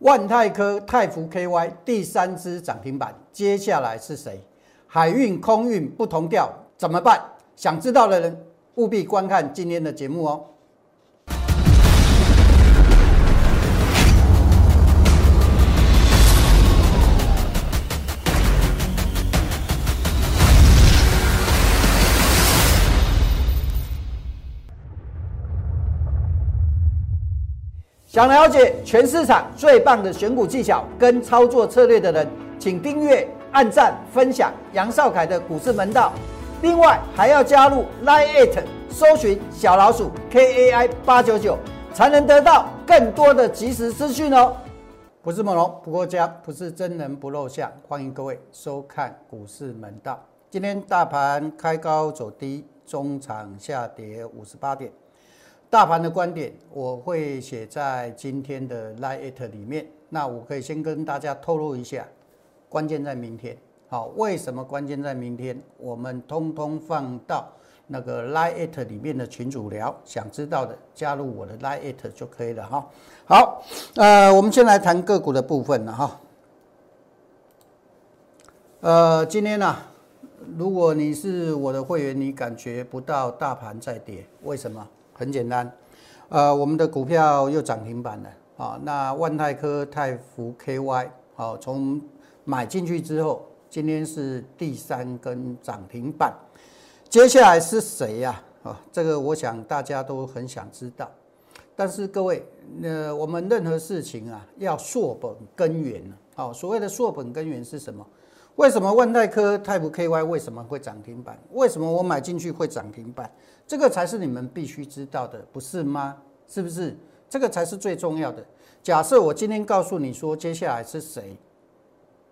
万泰科、泰福 KY 第三支涨停板，接下来是谁？海运、空运不同调，怎么办？想知道的人务必观看今天的节目哦。想了解全市场最棒的选股技巧跟操作策略的人，请订阅、按赞、分享杨少凯的股市门道。另外还要加入 Line It，搜寻小老鼠 KAI 八九九，才能得到更多的即时资讯哦。不是猛龙不过家，不是真人不露相，欢迎各位收看股市门道。今天大盘开高走低，中场下跌五十八点。大盘的观点我会写在今天的 Lite 里面。那我可以先跟大家透露一下，关键在明天。好，为什么关键在明天？我们通通放到那个 Lite 里面的群主聊，想知道的加入我的 Lite 就可以了哈。好，呃，我们先来谈个股的部分了哈。呃，今天呢，如果你是我的会员，你感觉不到大盘在跌，为什么？很简单，呃，我们的股票又涨停板了啊。那万泰科、泰福 KY，好，从买进去之后，今天是第三根涨停板。接下来是谁呀？啊，这个我想大家都很想知道。但是各位，呃，我们任何事情啊，要溯本根源啊。好，所谓的溯本根源是什么？为什么万泰科、泰福 KY 为什么会涨停板？为什么我买进去会涨停板？这个才是你们必须知道的，不是吗？是不是？这个才是最重要的。假设我今天告诉你说接下来是谁，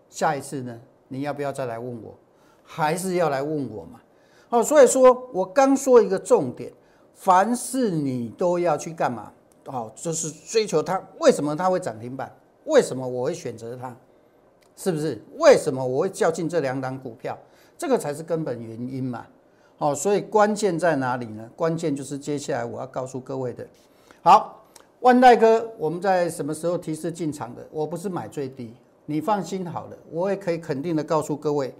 下一次呢？你要不要再来问我？还是要来问我嘛？哦，所以说我刚说一个重点，凡是你都要去干嘛？哦，就是追求它。为什么它会涨停板？为什么我会选择它？是不是？为什么我会较劲这两档股票？这个才是根本原因嘛。好，所以关键在哪里呢？关键就是接下来我要告诉各位的。好，万代哥，我们在什么时候提示进场的？我不是买最低，你放心好了，我也可以肯定的告诉各位，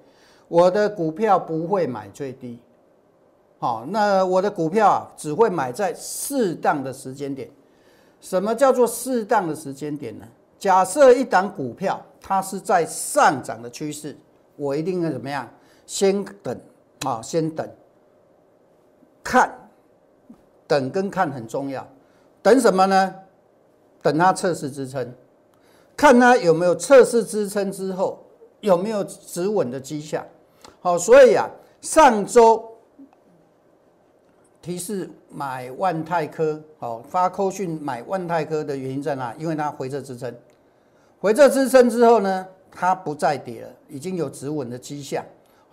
我的股票不会买最低。好，那我的股票啊，只会买在适当的时间点。什么叫做适当的时间点呢？假设一档股票它是在上涨的趋势，我一定要怎么样？先等啊，先等。看，等跟看很重要。等什么呢？等它测试支撑，看它有没有测试支撑之后有没有止稳的迹象。好，所以啊，上周提示买万泰科，好发扣讯买万泰科的原因在哪？因为它回撤支撑，回撤支撑之后呢，它不再跌了，已经有止稳的迹象。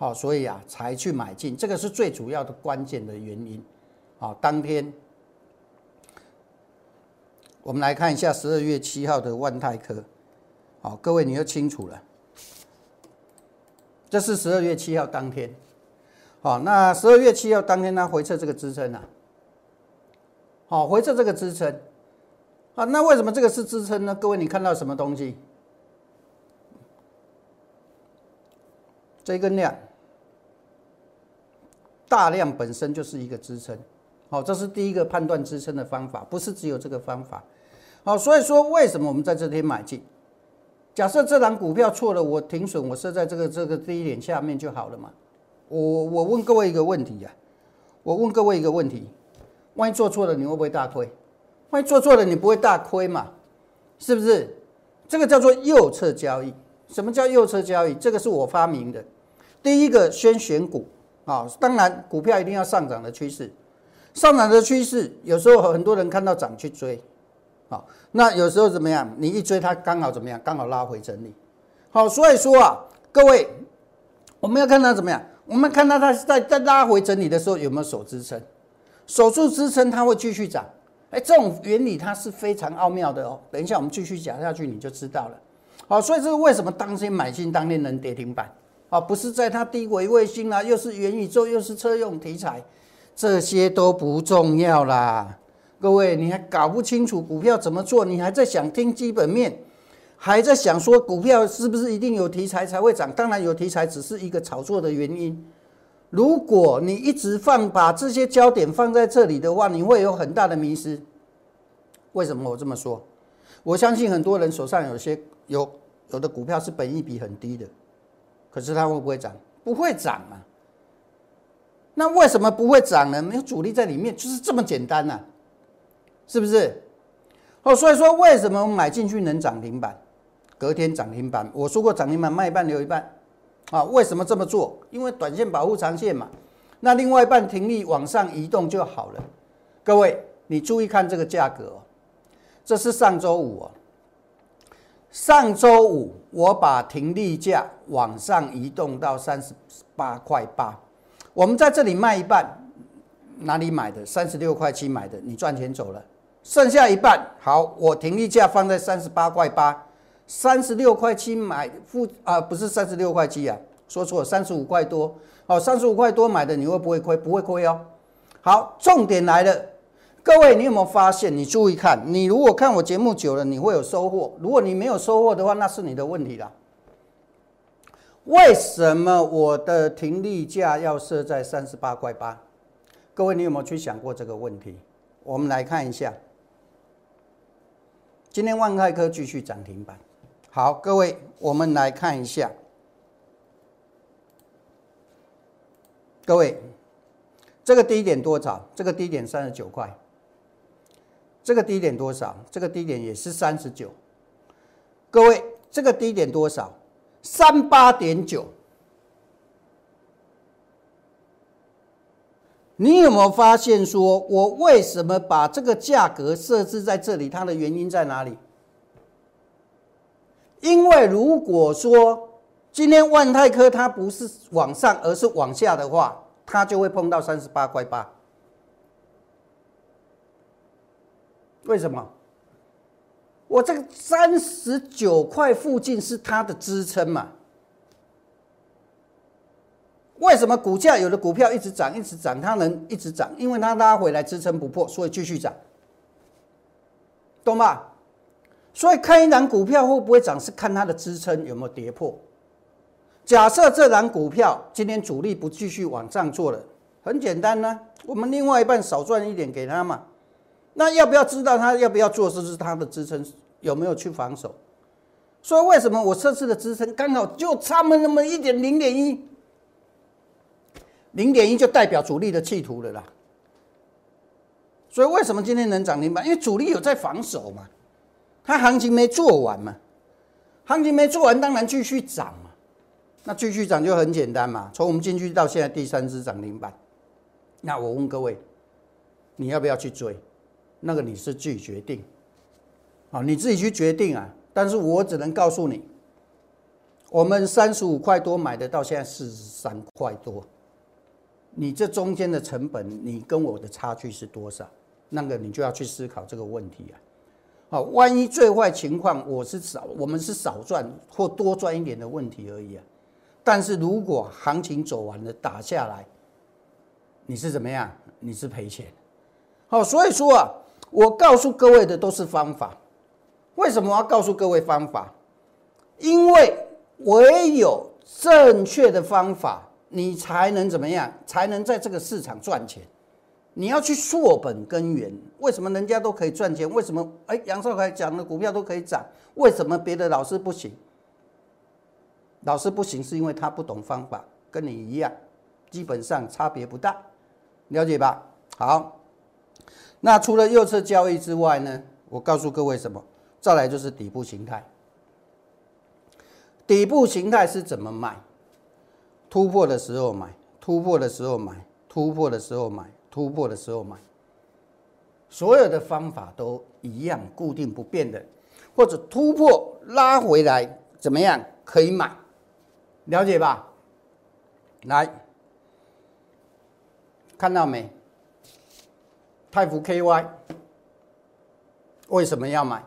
好，所以啊，才去买进，这个是最主要的关键的原因。好，当天我们来看一下十二月七号的万泰科。好，各位你就清楚了，这是十二月七号当天。好，那十二月七号当天它回撤这个支撑啊，好，回撤这个支撑。啊，那为什么这个是支撑呢？各位你看到什么东西？这根量。大量本身就是一个支撑，好，这是第一个判断支撑的方法，不是只有这个方法，好，所以说为什么我们在这天买进？假设这档股票错了，我停损，我设在这个这个低点下面就好了嘛？我我问各位一个问题呀，我问各位一个问题，万一做错了，你会不会大亏？万一做错了，你不会大亏嘛？是不是？这个叫做右侧交易。什么叫右侧交易？这个是我发明的。第一个先选股。啊，当然，股票一定要上涨的趋势，上涨的趋势，有时候很多人看到涨去追，好，那有时候怎么样？你一追它刚好怎么样？刚好拉回整理，好，所以说啊，各位，我们要看它怎么样？我们看到它在在拉回整理的时候有没有守支撑？守住支撑，它会继续涨。哎，这种原理它是非常奥妙的哦。等一下我们继续讲下去你就知道了。好，所以这是为什么当天买进，当天能跌停板？啊，不是在它低轨卫星啦，又是元宇宙，又是车用题材，这些都不重要啦。各位，你还搞不清楚股票怎么做，你还在想听基本面，还在想说股票是不是一定有题材才会涨？当然有题材，只是一个炒作的原因。如果你一直放把这些焦点放在这里的话，你会有很大的迷失。为什么我这么说？我相信很多人手上有些有有的股票是本益比很低的，可是它会不会涨？不会涨啊。那为什么不会涨呢？没有主力在里面，就是这么简单呐，是不是？哦，所以说为什么我买进去能涨停板？隔天涨停板，我说过涨停板卖一半留一半，啊，为什么这么做？因为短线保护长线嘛。那另外一半停利往上移动就好了。各位，你注意看这个价格哦，这是上周五哦。上周五我把停利价往上移动到三十八块八，我们在这里卖一半，哪里买的？三十六块七买的，你赚钱走了，剩下一半好，我停利价放在三十八块八。三十六块七买付啊，不是三十六块七啊，说错了，三十五块多。好，三十五块多买的，你会不会亏？不会亏哦。好，重点来了，各位，你有没有发现？你注意看，你如果看我节目久了，你会有收获。如果你没有收获的话，那是你的问题啦。为什么我的停利价要设在三十八块八？各位，你有没有去想过这个问题？我们来看一下，今天万泰科继续涨停板。好，各位，我们来看一下。各位，这个低点多少？这个低点三十九块。这个低点多少？这个低点也是三十九。各位，这个低点多少？三八点九。你有没有发现，说我为什么把这个价格设置在这里？它的原因在哪里？因为如果说今天万泰科它不是往上，而是往下的话，它就会碰到三十八块八。为什么？我这个三十九块附近是它的支撑嘛？为什么股价有的股票一直涨，一直涨，它能一直涨？因为它拉回来支撑不破，所以继续涨，懂吗？所以看一档股票会不会涨，是看它的支撑有没有跌破。假设这档股票今天主力不继续往上做了，很简单呢，我们另外一半少赚一点给他嘛。那要不要知道他要不要做，这是他的支撑有没有去防守？所以为什么我设置的支撑刚好就差那么一点零点一，零点一就代表主力的企图了啦。所以为什么今天能涨停板？因为主力有在防守嘛。它行情没做完嘛，行情没做完，当然继续涨嘛。那继续涨就很简单嘛。从我们进去到现在第三只涨停板，那我问各位，你要不要去追？那个你是自己决定，啊，你自己去决定啊。但是我只能告诉你，我们三十五块多买的，到现在四十三块多，你这中间的成本，你跟我的差距是多少？那个你就要去思考这个问题啊。好，万一最坏情况我是少，我们是少赚或多赚一点的问题而已啊。但是如果行情走完了打下来，你是怎么样？你是赔钱。好，所以说啊，我告诉各位的都是方法。为什么我要告诉各位方法？因为唯有正确的方法，你才能怎么样？才能在这个市场赚钱。你要去溯本根源，为什么人家都可以赚钱？为什么哎杨少凯讲的股票都可以涨？为什么别的老师不行？老师不行是因为他不懂方法，跟你一样，基本上差别不大，了解吧？好，那除了右侧交易之外呢？我告诉各位什么？再来就是底部形态。底部形态是怎么买？突破的时候买，突破的时候买，突破的时候买。突破的时候买，所有的方法都一样，固定不变的，或者突破拉回来怎么样可以买，了解吧？来，看到没？泰福 KY 为什么要买？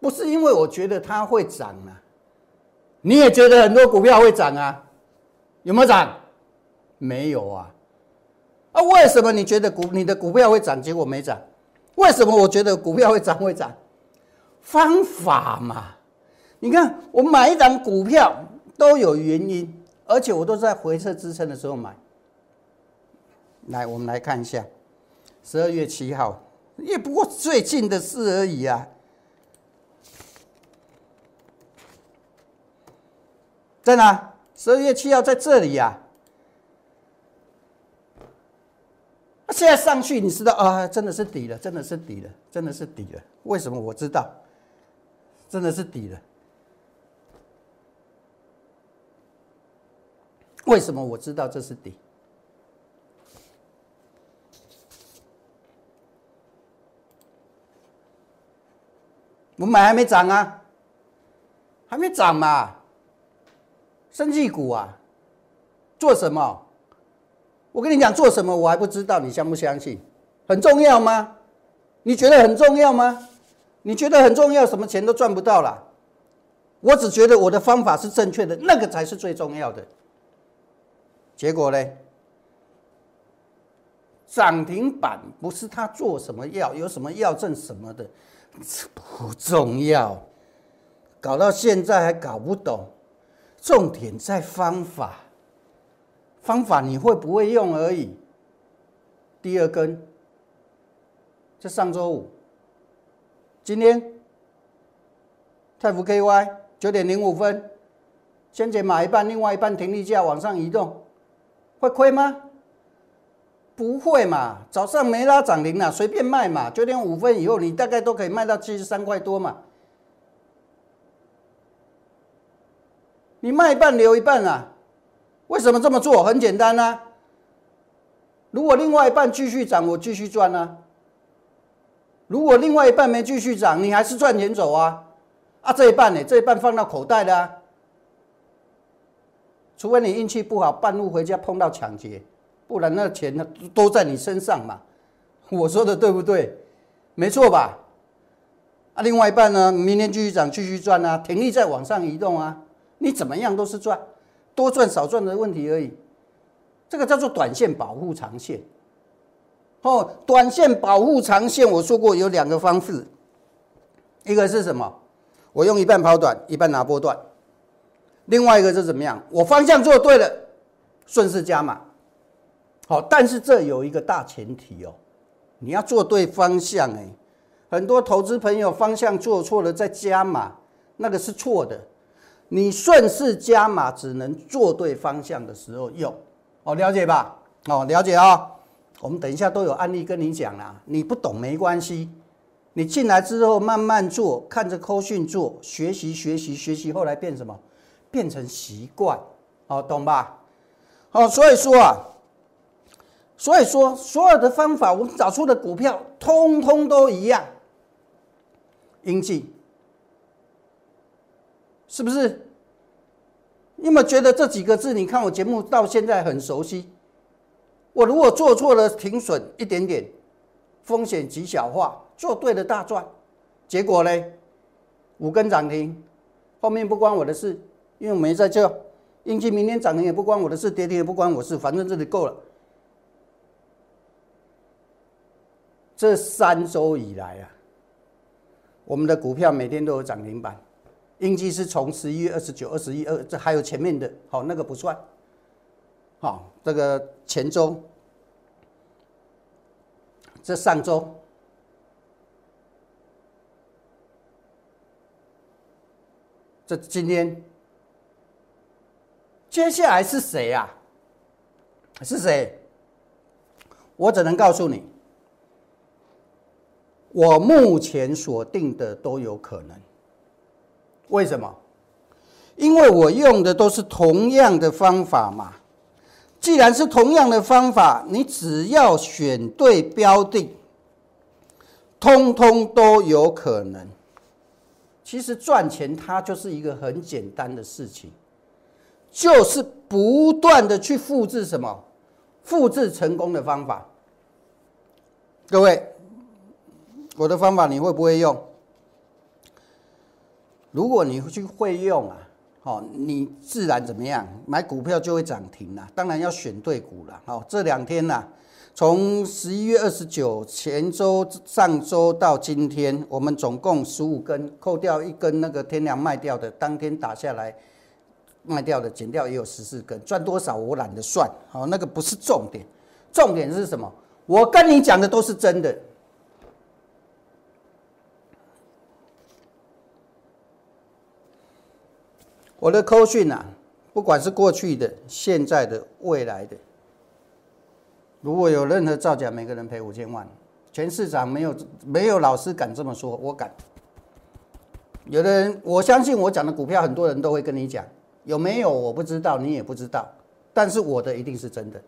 不是因为我觉得它会涨啊，你也觉得很多股票会涨啊？有没有涨？没有啊。啊为什么你觉得股你的股票会涨，结果没涨？为什么我觉得股票会涨会涨？方法嘛。你看我买一档股票都有原因，而且我都在回撤支撑的时候买。来，我们来看一下，十二月七号，也不过最近的事而已啊。在哪？十二月七号在这里呀。现在上去，你知道啊？真的是底了，真的是底了，真的是底了。为什么我知道？真的是底了。为什么我知道这是底？买还没涨啊，还没涨嘛。生技股啊，做什么？我跟你讲做什么，我还不知道，你相不相信？很重要吗？你觉得很重要吗？你觉得很重要，什么钱都赚不到了。我只觉得我的方法是正确的，那个才是最重要的。结果呢？涨停板不是他做什么药，有什么药证什么的，这不重要。搞到现在还搞不懂。重点在方法，方法你会不会用而已。第二根，这上周五，今天，泰福 KY 九点零五分，先前买一半，另外一半停利价往上移动，会亏吗？不会嘛，早上没拉涨停啊，随便卖嘛，九点五分以后你大概都可以卖到七十三块多嘛。你卖一半留一半啊？为什么这么做？很简单啊。如果另外一半继续涨，我继续赚啊。如果另外一半没继续涨，你还是赚钱走啊。啊，这一半呢？这一半放到口袋的啊。除非你运气不好，半路回家碰到抢劫，不然那钱呢都在你身上嘛。我说的对不对？没错吧？啊，另外一半呢？明天继续涨，继续赚啊，停力在往上移动啊。你怎么样都是赚，多赚少赚的问题而已。这个叫做短线保护长线。哦，短线保护长线，我说过有两个方式，一个是什么？我用一半跑短，一半拿波段。另外一个是怎么样？我方向做对了，顺势加码。好，但是这有一个大前提哦，你要做对方向哎。很多投资朋友方向做错了再加码，那个是错的。你顺势加码，只能做对方向的时候用，哦，了解吧？哦，了解啊。我们等一下都有案例跟你讲啦，你不懂没关系，你进来之后慢慢做，看着扣讯做，学习学习学习，后来变什么？变成习惯，哦，懂吧？哦，所以说啊，所以说所有的方法，我们找出的股票，通通都一样，应记。是不是？你有没有觉得这几个字？你看我节目到现在很熟悉。我如果做错了，停损一点点，风险极小化；做对了，大赚。结果呢？五根涨停，后面不关我的事，因为我没在这。应期明天涨停也不关我的事，跌停也不关我事，反正这里够了。这三周以来啊，我们的股票每天都有涨停板。应计是从十一月二十九、二十一、二，这还有前面的，好，那个不算。好，这个前周，这上周，这今天，接下来是谁呀？是谁？我只能告诉你，我目前锁定的都有可能。为什么？因为我用的都是同样的方法嘛。既然是同样的方法，你只要选对标的，通通都有可能。其实赚钱它就是一个很简单的事情，就是不断的去复制什么，复制成功的方法。各位，我的方法你会不会用？如果你去会用啊，好，你自然怎么样？买股票就会涨停了。当然要选对股了。好，这两天呢，从十一月二十九前周上周到今天，我们总共十五根，扣掉一根那个天量卖掉的，当天打下来卖掉的，减掉也有十四根，赚多少我懒得算，好，那个不是重点，重点是什么？我跟你讲的都是真的。我的扣讯啊，不管是过去的、现在的、未来的，如果有任何造假，每个人赔五千万。全市场没有没有老师敢这么说，我敢。有的人，我相信我讲的股票，很多人都会跟你讲，有没有我不知道，你也不知道，但是我的一定是真的，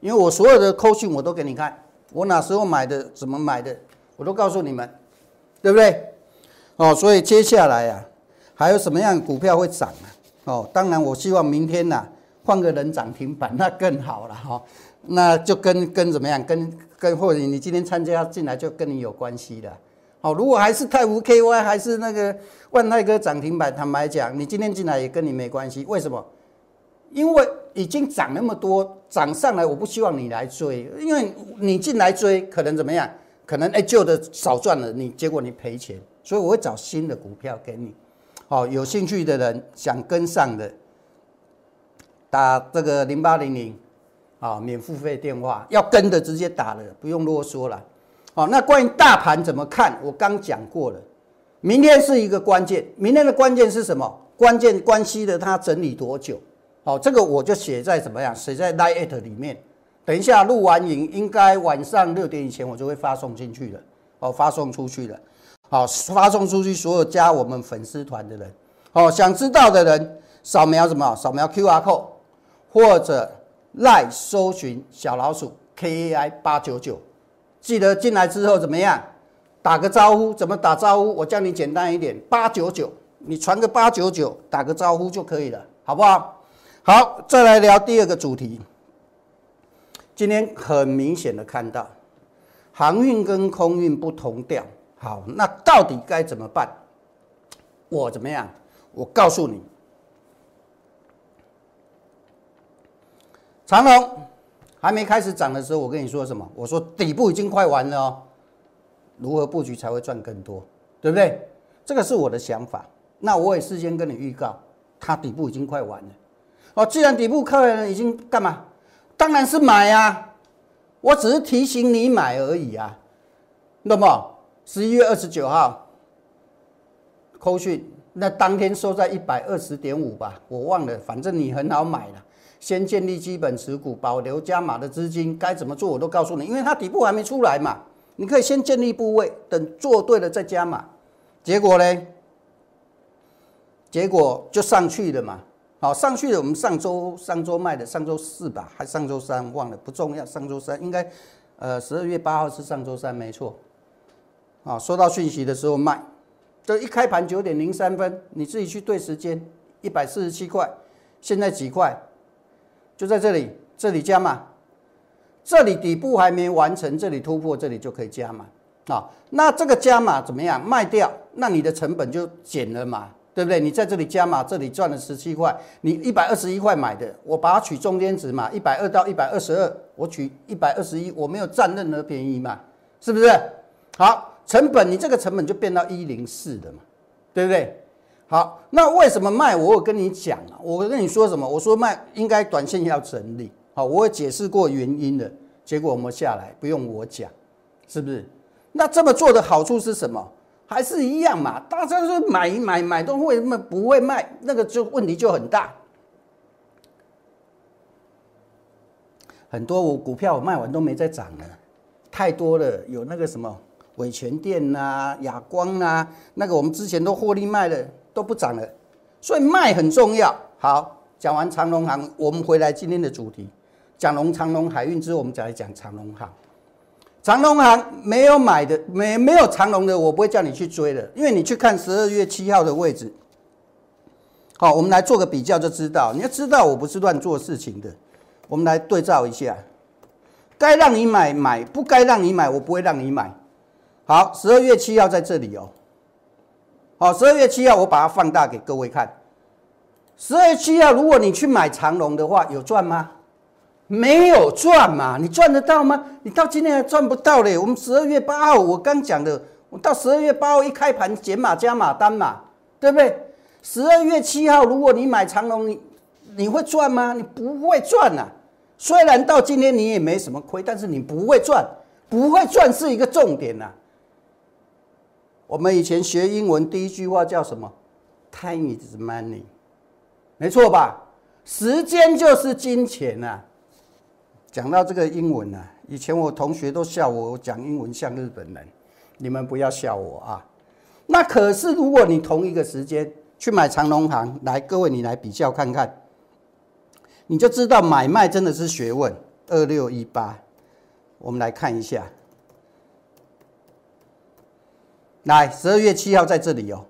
因为我所有的扣讯我都给你看，我哪时候买的，怎么买的，我都告诉你们，对不对？哦，所以接下来啊。还有什么样的股票会涨啊？哦，当然，我希望明天呐换个人涨停板，那更好了哈。那就跟跟怎么样，跟跟或者你今天参加进来就跟你有关系的。哦，如果还是泰福 KY 还是那个万泰哥涨停板，坦白讲，你今天进来也跟你没关系。为什么？因为已经涨那么多，涨上来，我不希望你来追，因为你进来追可能怎么样？可能哎旧的少赚了，你结果你赔钱，所以我会找新的股票给你。好，有兴趣的人想跟上的，打这个零八零零，啊，免付费电话，要跟的直接打了，不用啰嗦了。好，那关于大盘怎么看？我刚讲过了，明天是一个关键，明天的关键是什么？关键关系的它整理多久？好，这个我就写在怎么样？写在 Line 里面。等一下录完影，应该晚上六点以前我就会发送进去了，哦，发送出去了。好，发送出去所有加我们粉丝团的人，好，想知道的人扫描什么？扫描 Q R code 或者赖搜寻小老鼠 K A I 八九九，记得进来之后怎么样？打个招呼，怎么打招呼？我教你简单一点，八九九，你传个八九九，打个招呼就可以了，好不好？好，再来聊第二个主题。今天很明显的看到，航运跟空运不同调。好，那到底该怎么办？我怎么样？我告诉你，长龙还没开始涨的时候，我跟你说什么？我说底部已经快完了哦，如何布局才会赚更多？对不对？这个是我的想法。那我也事先跟你预告，它底部已经快完了。哦，既然底部客人已经干嘛？当然是买呀！我只是提醒你买而已啊，那么。十一月二十九号，扣讯那当天收在一百二十点五吧，我忘了，反正你很好买了。先建立基本持股，保留加码的资金，该怎么做我都告诉你，因为它底部还没出来嘛，你可以先建立部位，等做对了再加码。结果呢？结果就上去了嘛。好，上去了。我们上周上周卖的，上周四吧，还上周三忘了，不重要。上周三应该，呃，十二月八号是上周三，没错。啊，收到讯息的时候卖，这一开盘九点零三分，你自己去对时间，一百四十七块，现在几块？就在这里，这里加嘛，这里底部还没完成，这里突破，这里就可以加嘛啊。那这个加码怎么样？卖掉，那你的成本就减了嘛，对不对？你在这里加码，这里赚了十七块，你一百二十一块买的，我把它取中间值嘛，一百二到一百二十二，我取一百二十一，我没有占任何便宜嘛，是不是？好。成本，你这个成本就变到一零四的嘛，对不对？好，那为什么卖？我有跟你讲啊，我跟你说什么？我说卖应该短线要整理，好，我解释过原因的，结果我们下来不用我讲，是不是？那这么做的好处是什么？还是一样嘛？大家说买买买都为什么不会卖？那个就问题就很大。很多我股票我卖完都没再涨了，太多了，有那个什么。伟全电呐，亚光呐，那个我们之前都获利卖了，都不涨了，所以卖很重要。好，讲完长隆行，我们回来今天的主题，讲龙长隆海运之后，我们再来讲长隆行。长隆行没有买的，没没有长隆的，我不会叫你去追的，因为你去看十二月七号的位置。好，我们来做个比较就知道，你要知道我不是乱做事情的。我们来对照一下，该让你买买，不该让你买，我不会让你买。好，十二月七号在这里哦。好，十二月七号我把它放大给各位看。十二月七号，如果你去买长龙的话，有赚吗？没有赚嘛？你赚得到吗？你到今天还赚不到嘞。我们十二月八号我刚讲的，我到十二月八号一开盘减码加码单嘛，对不对？十二月七号如果你买长龙，你你会赚吗？你不会赚呐。虽然到今天你也没什么亏，但是你不会赚，不会赚是一个重点呐。我们以前学英文第一句话叫什么？Time is money，没错吧？时间就是金钱呐。讲到这个英文呢，以前我同学都笑我讲英文像日本人，你们不要笑我啊。那可是如果你同一个时间去买长隆行，来各位你来比较看看。你就知道买卖真的是学问。二六一八，我们来看一下。来，十二月七号在这里哦，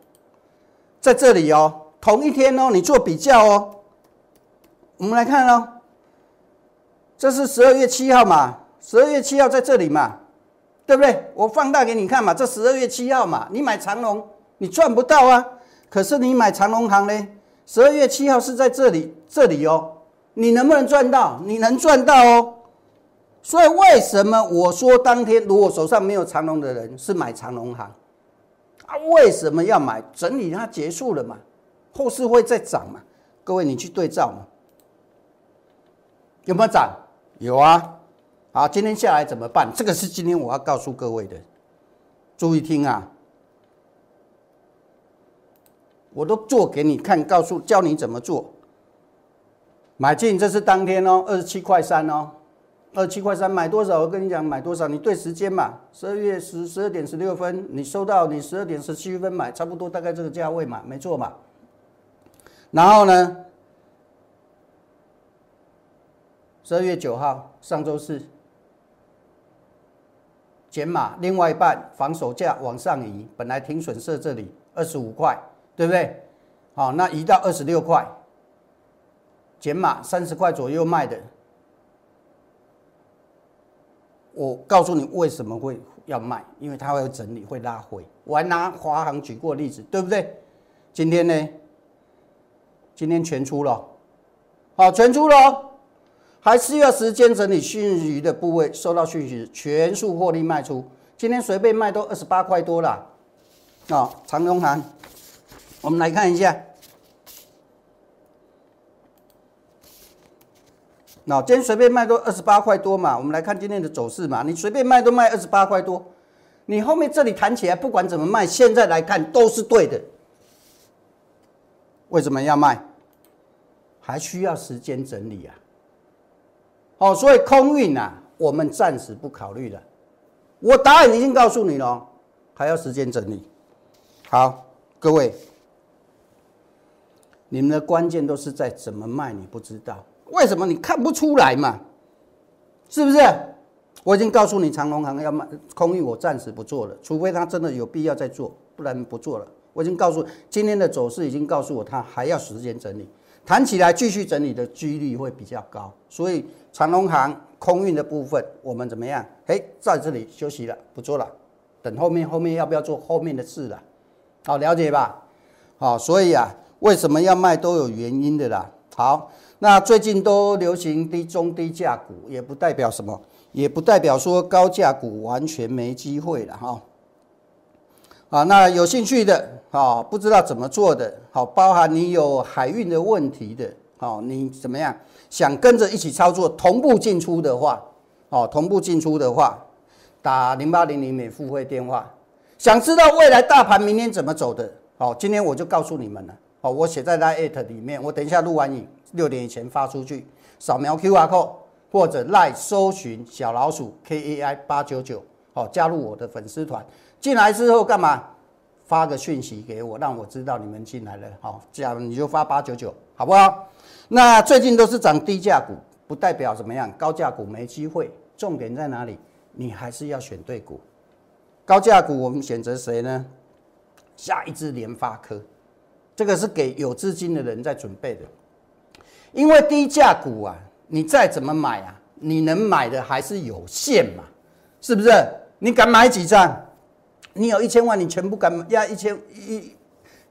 在这里哦，同一天哦，你做比较哦。我们来看哦，这是十二月七号嘛？十二月七号在这里嘛？对不对？我放大给你看嘛，这十二月七号嘛，你买长隆，你赚不到啊。可是你买长隆行呢？十二月七号是在这里，这里哦。你能不能赚到？你能赚到哦。所以为什么我说当天如果手上没有长龙的人是买长龙行啊？为什么要买？整理它结束了嘛，后市会再涨嘛？各位你去对照嘛，有没有涨？有啊。好，今天下来怎么办？这个是今天我要告诉各位的，注意听啊！我都做给你看，告诉教你怎么做。买进，这是当天哦，二十七块三哦，二七块三买多少？我跟你讲，买多少？你对时间嘛，十二月十十二点十六分，你收到，你十二点十七分买，差不多大概这个价位嘛，没错嘛。然后呢，十二月九号，上周四减码，另外一半防守价往上移，本来停损设这里二十五块，对不对？好，那移到二十六块。减码三十块左右卖的，我告诉你为什么会要卖，因为它会整理，会拉回。我还拿华航举过例子，对不对？今天呢？今天全出了，好，全出了，还是要时间整理讯息的部位，收到讯息全数获利卖出。今天随便卖都二十八块多了，啊，长荣行，我们来看一下。那今天随便卖都二十八块多嘛，我们来看今天的走势嘛。你随便卖都卖二十八块多，你后面这里弹起来，不管怎么卖，现在来看都是对的。为什么要卖？还需要时间整理啊。哦，所以空运啊，我们暂时不考虑了。我答案已经告诉你了，还要时间整理。好，各位，你们的关键都是在怎么卖，你不知道。为什么你看不出来嘛？是不是？我已经告诉你，长隆行要卖空运，我暂时不做了，除非他真的有必要再做，不然不做了。我已经告诉今天的走势已经告诉我，它还要时间整理，弹起来继续整理的几率会比较高。所以长隆行空运的部分，我们怎么样？嘿，在这里休息了，不做了，等后面后面要不要做后面的事了？好，了解吧？好，所以啊，为什么要卖都有原因的啦。好。那最近都流行低中低价股，也不代表什么，也不代表说高价股完全没机会了哈。啊，那有兴趣的啊，不知道怎么做的，好，包含你有海运的问题的，好，你怎么样想跟着一起操作，同步进出的话，哦，同步进出的话，打零八零零免付费电话。想知道未来大盘明天怎么走的，好，今天我就告诉你们了，好，我写在 Line 里面，我等一下录完影。六点以前发出去，扫描 Q R code 或者赖搜寻小老鼠 K A I 八九九，好，加入我的粉丝团。进来之后干嘛？发个讯息给我，让我知道你们进来了。好，这样你就发八九九，好不好？那最近都是涨低价股，不代表怎么样，高价股没机会。重点在哪里？你还是要选对股。高价股我们选择谁呢？下一支联发科，这个是给有资金的人在准备的。因为低价股啊，你再怎么买啊，你能买的还是有限嘛，是不是？你敢买几张？你有一千万，你全部敢压一千一，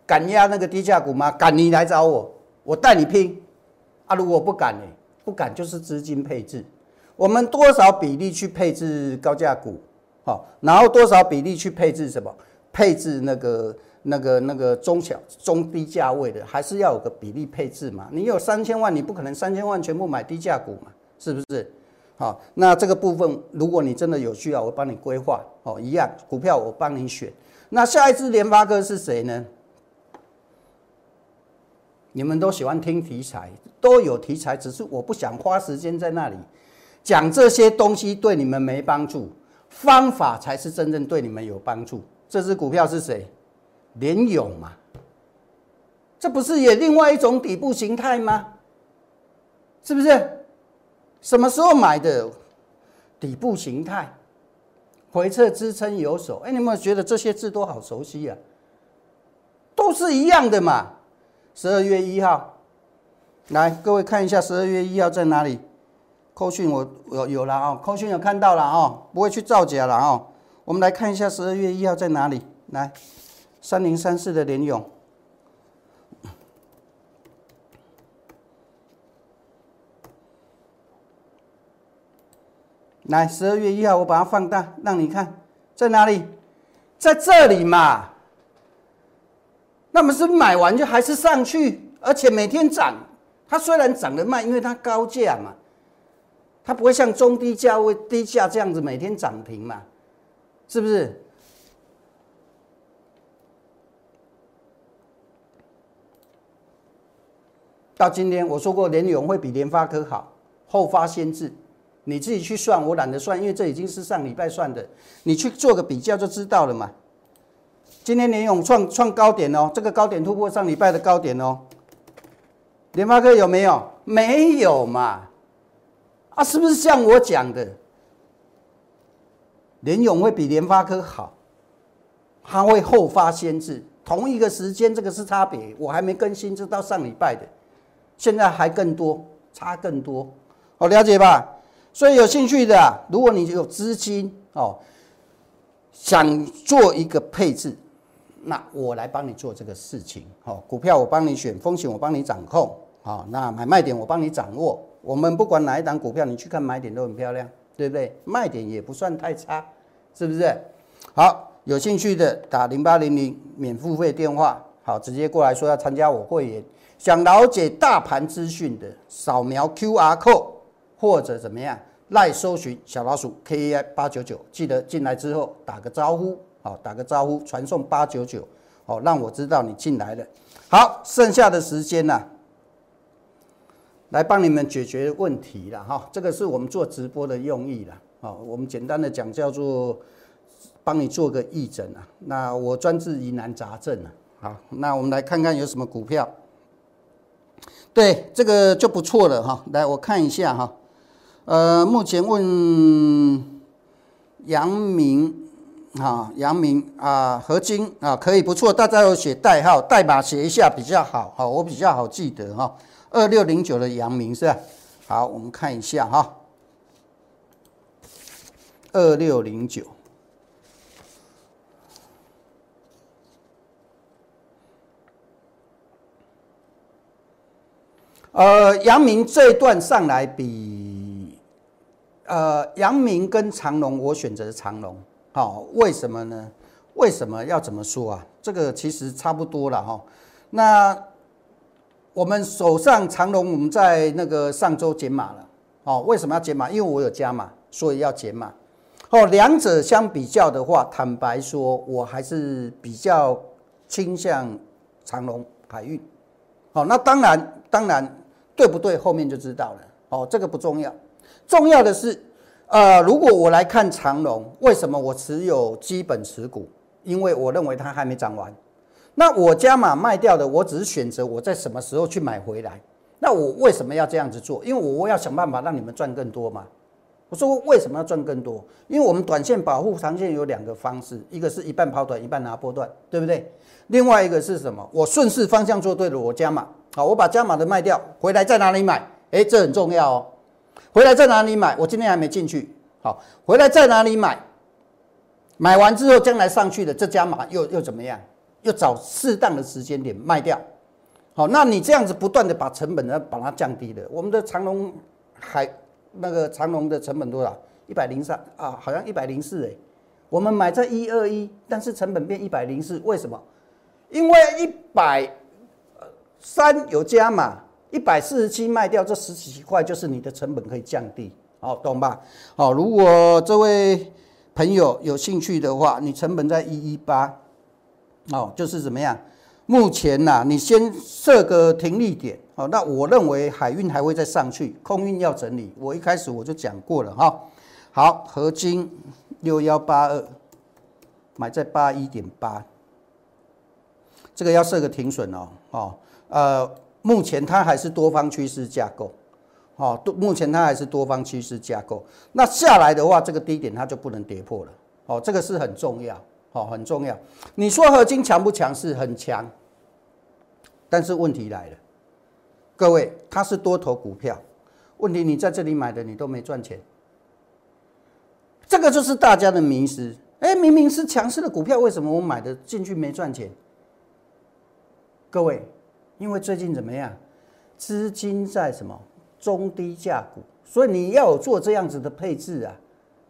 敢压那个低价股吗？敢你来找我，我带你拼。啊，如果不敢呢，不敢就是资金配置。我们多少比例去配置高价股，好，然后多少比例去配置什么？配置那个、那个、那个中小、中低价位的，还是要有个比例配置嘛？你有三千万，你不可能三千万全部买低价股嘛？是不是？好，那这个部分，如果你真的有需要，我帮你规划哦，一样股票我帮你选。那下一支联发科是谁呢？你们都喜欢听题材，都有题材，只是我不想花时间在那里讲这些东西，对你们没帮助。方法才是真正对你们有帮助。这只股票是谁？联勇嘛？这不是也另外一种底部形态吗？是不是？什么时候买的？底部形态，回撤支撑有手。哎，你有没有觉得这些字都好熟悉啊？都是一样的嘛。十二月一号，来各位看一下，十二月一号在哪里？扣讯我有有了啊，扣讯有看到了啊，不会去造假了啊。我们来看一下十二月一号在哪里？来，三零三四的联勇。来，十二月一号，我把它放大，让你看在哪里，在这里嘛。那么是买完就还是上去，而且每天涨。它虽然涨得慢，因为它高价嘛，它不会像中低价位低价这样子每天涨停嘛，是不是？到今天我说过，联永会比联发科好，后发先至。你自己去算，我懒得算，因为这已经是上礼拜算的，你去做个比较就知道了嘛。今天联永创创高点哦，这个高点突破上礼拜的高点哦。联发科有没有？没有嘛？啊，是不是像我讲的，联永会比联发科好？它会后发先至，同一个时间，这个是差别。我还没更新，这到上礼拜的，现在还更多，差更多，好了解吧？所以有兴趣的，如果你有资金哦，想做一个配置，那我来帮你做这个事情。好，股票我帮你选，风险我帮你掌控。好，那买卖点我帮你掌握。我们不管哪一档股票，你去看买点都很漂亮，对不对？卖点也不算太差，是不是？好，有兴趣的打零八零零免付费电话，好，直接过来说要参加我会员。想了解大盘资讯的，扫描 Q R code。或者怎么样？赖搜寻小老鼠 K A I 八九九，记得进来之后打个招呼，好，打个招呼，传送八九九，好，让我知道你进来了。好，剩下的时间呢，来帮你们解决问题了哈。这个是我们做直播的用意了，好，我们简单的讲叫做帮你做个义诊啊。那我专治疑难杂症啊。好，那我们来看看有什么股票。对，这个就不错了哈。来，我看一下哈。呃，目前问杨明啊，杨明啊，合金啊，可以不错，大家有写代号、代码写一下比较好，好，我比较好记得哈。二六零九的杨明是吧？好，我们看一下哈。二六零九，呃，杨明这一段上来比。呃，阳明跟长隆，我选择长隆，好，为什么呢？为什么要怎么说啊？这个其实差不多了哈。那我们手上长隆，我们在那个上周减码了，哦，为什么要减码？因为我有加码，所以要减码。哦，两者相比较的话，坦白说，我还是比较倾向长隆海运。好，那当然，当然对不对？后面就知道了。哦，这个不重要。重要的是，呃，如果我来看长隆，为什么我持有基本持股？因为我认为它还没涨完。那我加码卖掉的，我只是选择我在什么时候去买回来。那我为什么要这样子做？因为我要想办法让你们赚更多嘛。我说为什么要赚更多？因为我们短线保护长线有两个方式，一个是一半跑短，一半拿波段，对不对？另外一个是什么？我顺势方向做对了，我加码。好，我把加码的卖掉，回来在哪里买？哎，这很重要哦。回来在哪里买？我今天还没进去。好，回来在哪里买？买完之后，将来上去的这家码又又怎么样？又找适当的时间点卖掉。好，那你这样子不断的把成本呢把它降低了。我们的长隆海那个长隆的成本多少？一百零三啊，好像一百零四哎。我们买在一二一，但是成本变一百零四，为什么？因为一百三有加码，一百四十七卖掉，这十几块就是你的成本可以降低，好懂吧？好，如果这位朋友有兴趣的话，你成本在一一八，哦，就是怎么样？目前呐，你先设个停利点，好，那我认为海运还会再上去，空运要整理，我一开始我就讲过了哈。好，合金。六幺八二，买在八一点八，这个要设个停损哦，哦，呃，目前它还是多方趋势架构，哦，多目前它还是多方趋势架构，那下来的话，这个低点它就不能跌破了，哦，这个是很重要，哦，很重要。你说合金强不强势？很强，但是问题来了，各位，它是多头股票，问题你在这里买的，你都没赚钱。这个就是大家的迷失。哎，明明是强势的股票，为什么我买的进去没赚钱？各位，因为最近怎么样？资金在什么中低价股，所以你要有做这样子的配置啊。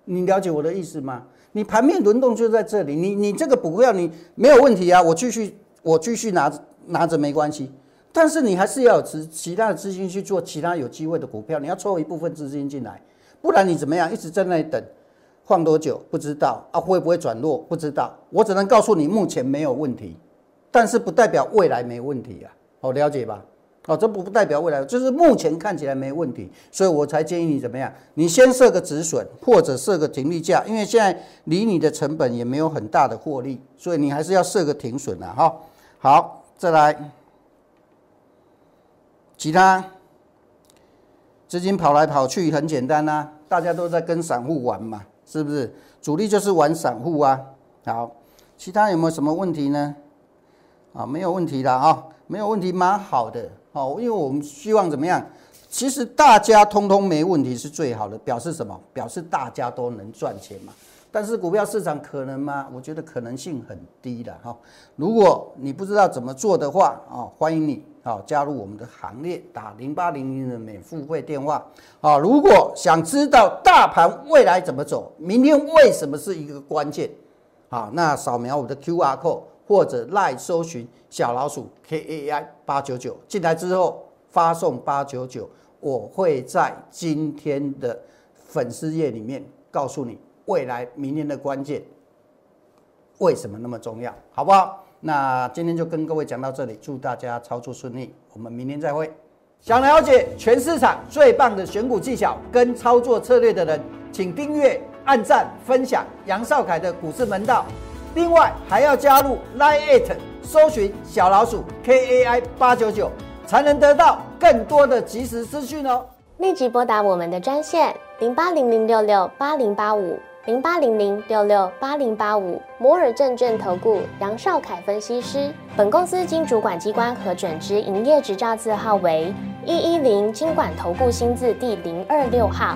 你了解我的意思吗？你盘面轮动就在这里，你你这个股票你没有问题啊，我继续我继续拿拿着没关系。但是你还是要有其其他的资金去做其他有机会的股票，你要抽一部分资金进来，不然你怎么样？一直在那里等。放多久不知道啊？会不会转弱不知道？我只能告诉你，目前没有问题，但是不代表未来没问题啊！好，了解吧？哦，这不代表未来，就是目前看起来没问题，所以我才建议你怎么样？你先设个止损，或者设个停利价，因为现在离你的成本也没有很大的获利，所以你还是要设个停损的哈。好，再来，其他资金跑来跑去很简单呐，大家都在跟散户玩嘛。是不是主力就是玩散户啊？好，其他有没有什么问题呢？啊，没有问题的啊，没有问题，蛮好的。哦，因为我们希望怎么样？其实大家通通没问题是最好的，表示什么？表示大家都能赚钱嘛。但是股票市场可能吗？我觉得可能性很低的哈。如果你不知道怎么做的话啊，欢迎你啊加入我们的行列，打零八零零的免付费电话啊。如果想知道大盘未来怎么走，明天为什么是一个关键啊？那扫描我的 Q R code 或者赖搜寻小老鼠 K A I 八九九进来之后发送八九九，我会在今天的粉丝页里面告诉你。未来明年的关键为什么那么重要？好不好？那今天就跟各位讲到这里，祝大家操作顺利，我们明天再会。想了解全市场最棒的选股技巧跟操作策略的人，请订阅、按赞、分享杨少凯的股市门道。另外还要加入 Line It，搜寻小老鼠 KAI 八九九，才能得到更多的及时资讯哦。立即拨打我们的专线零八零零六六八零八五。零八零零六六八零八五摩尔证券投顾杨少凯分析师，本公司经主管机关核准之营业执照字号为一一零金管投顾新字第零二六号。